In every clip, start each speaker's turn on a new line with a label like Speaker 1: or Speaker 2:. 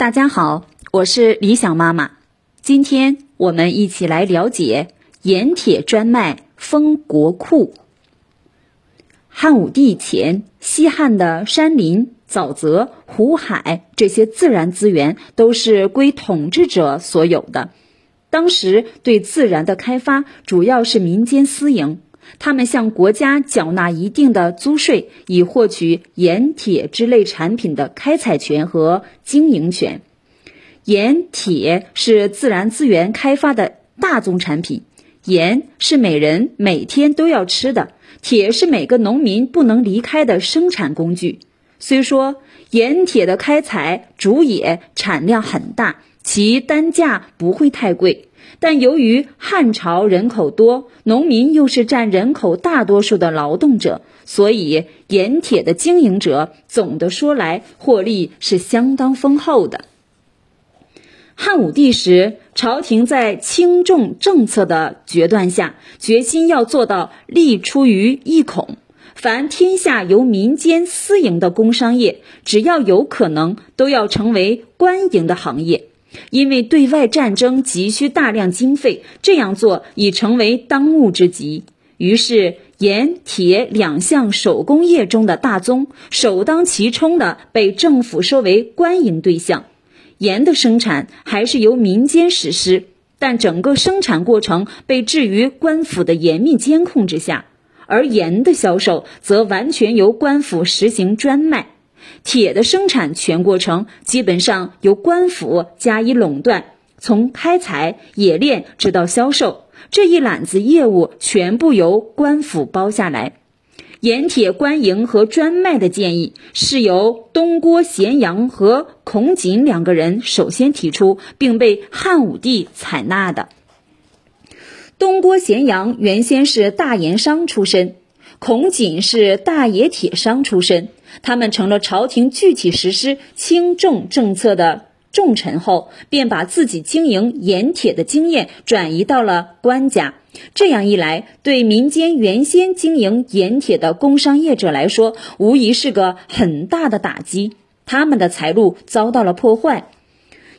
Speaker 1: 大家好，我是李想妈妈。今天我们一起来了解盐铁专卖封国库。汉武帝前，西汉的山林、沼泽、湖海这些自然资源都是归统治者所有的。当时对自然的开发主要是民间私营，他们向国家缴纳一定的租税，以获取盐铁之类产品的开采权和经营权。盐铁是自然资源开发的大宗产品，盐是每人每天都要吃的，铁是每个农民不能离开的生产工具。虽说盐铁的开采主冶产量很大。其单价不会太贵，但由于汉朝人口多，农民又是占人口大多数的劳动者，所以盐铁的经营者总的说来获利是相当丰厚的。汉武帝时，朝廷在轻重政策的决断下，决心要做到利出于一孔，凡天下由民间私营的工商业，只要有可能，都要成为官营的行业。因为对外战争急需大量经费，这样做已成为当务之急。于是，盐铁两项手工业中的大宗，首当其冲的被政府收为官营对象。盐的生产还是由民间实施，但整个生产过程被置于官府的严密监控之下，而盐的销售则完全由官府实行专卖。铁的生产全过程基本上由官府加以垄断，从开采、冶炼直到销售，这一揽子业务全部由官府包下来。盐铁官营和专卖的建议是由东郭咸阳和孔瑾两个人首先提出，并被汉武帝采纳的。东郭咸阳原先是大盐商出身，孔瑾是大冶铁商出身。他们成了朝廷具体实施轻重政策的重臣后，便把自己经营盐铁的经验转移到了官家。这样一来，对民间原先经营盐铁的工商业者来说，无疑是个很大的打击。他们的财路遭到了破坏。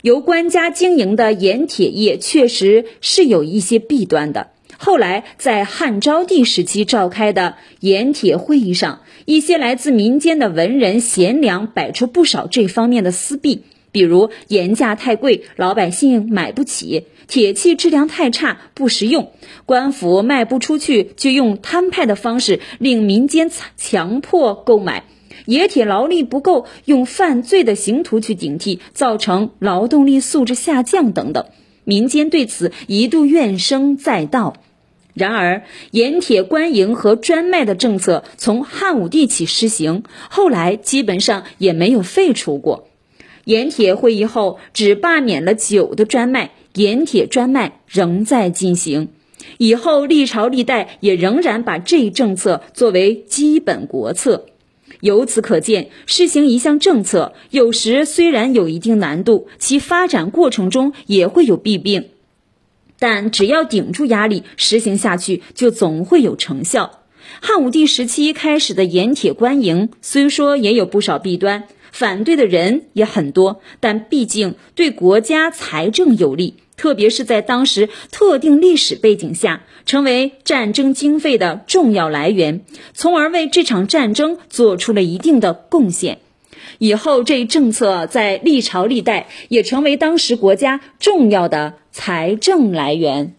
Speaker 1: 由官家经营的盐铁业确实是有一些弊端的。后来，在汉昭帝时期召开的盐铁会议上，一些来自民间的文人贤良摆出不少这方面的私弊，比如盐价太贵，老百姓买不起；铁器质量太差，不实用；官府卖不出去，就用摊派的方式令民间强迫购买；冶铁劳力不够，用犯罪的刑徒去顶替，造成劳动力素质下降等等。民间对此一度怨声载道。然而，盐铁官营和专卖的政策从汉武帝起施行，后来基本上也没有废除过。盐铁会议后，只罢免了酒的专卖，盐铁专卖仍在进行。以后历朝历代也仍然把这一政策作为基本国策。由此可见，施行一项政策，有时虽然有一定难度，其发展过程中也会有弊病。但只要顶住压力，实行下去，就总会有成效。汉武帝时期开始的盐铁官营，虽说也有不少弊端，反对的人也很多，但毕竟对国家财政有利，特别是在当时特定历史背景下，成为战争经费的重要来源，从而为这场战争做出了一定的贡献。以后，这一政策在历朝历代也成为当时国家重要的财政来源。